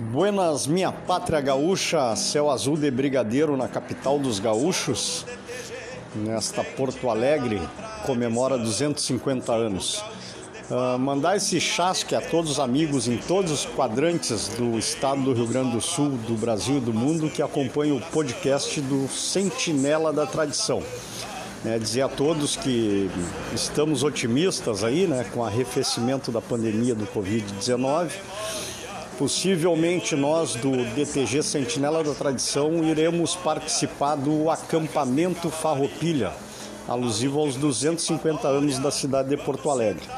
Buenas, minha pátria gaúcha, céu azul de brigadeiro na capital dos gaúchos. Nesta Porto Alegre comemora 250 anos. Uh, mandar esse chasque a todos os amigos em todos os quadrantes do estado do Rio Grande do Sul, do Brasil e do mundo que acompanham o podcast do Sentinela da Tradição. É, dizer a todos que estamos otimistas aí, né, com o arrefecimento da pandemia do Covid-19 Possivelmente nós do DTG Sentinela da Tradição iremos participar do acampamento Farroupilha, alusivo aos 250 anos da cidade de Porto Alegre.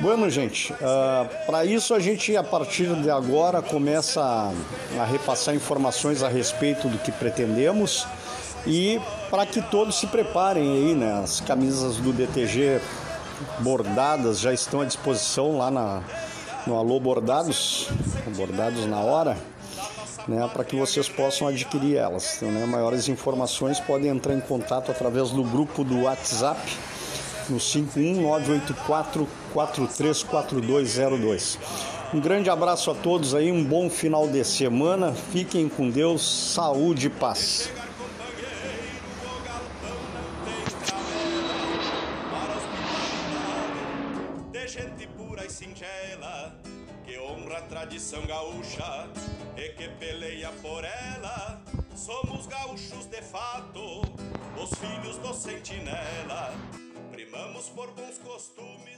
Bueno, gente, uh, ah, para isso a gente a partir de agora começa a, a repassar informações a respeito do que pretendemos e para que todos se preparem aí, né? As camisas do DTG bordadas já estão à disposição lá na, no Alô Bordados, Bordados na Hora, né, para que vocês possam adquirir elas. Então, né, maiores informações podem entrar em contato através do grupo do WhatsApp no 51984 434202. Um grande abraço a todos aí, um bom final de semana. Fiquem com Deus, saúde e paz. Gente pura e singela que honra a tradição gaúcha e que peleia por ela. Somos gaúchos de fato, os filhos do sentinela. Primamos por bons costumes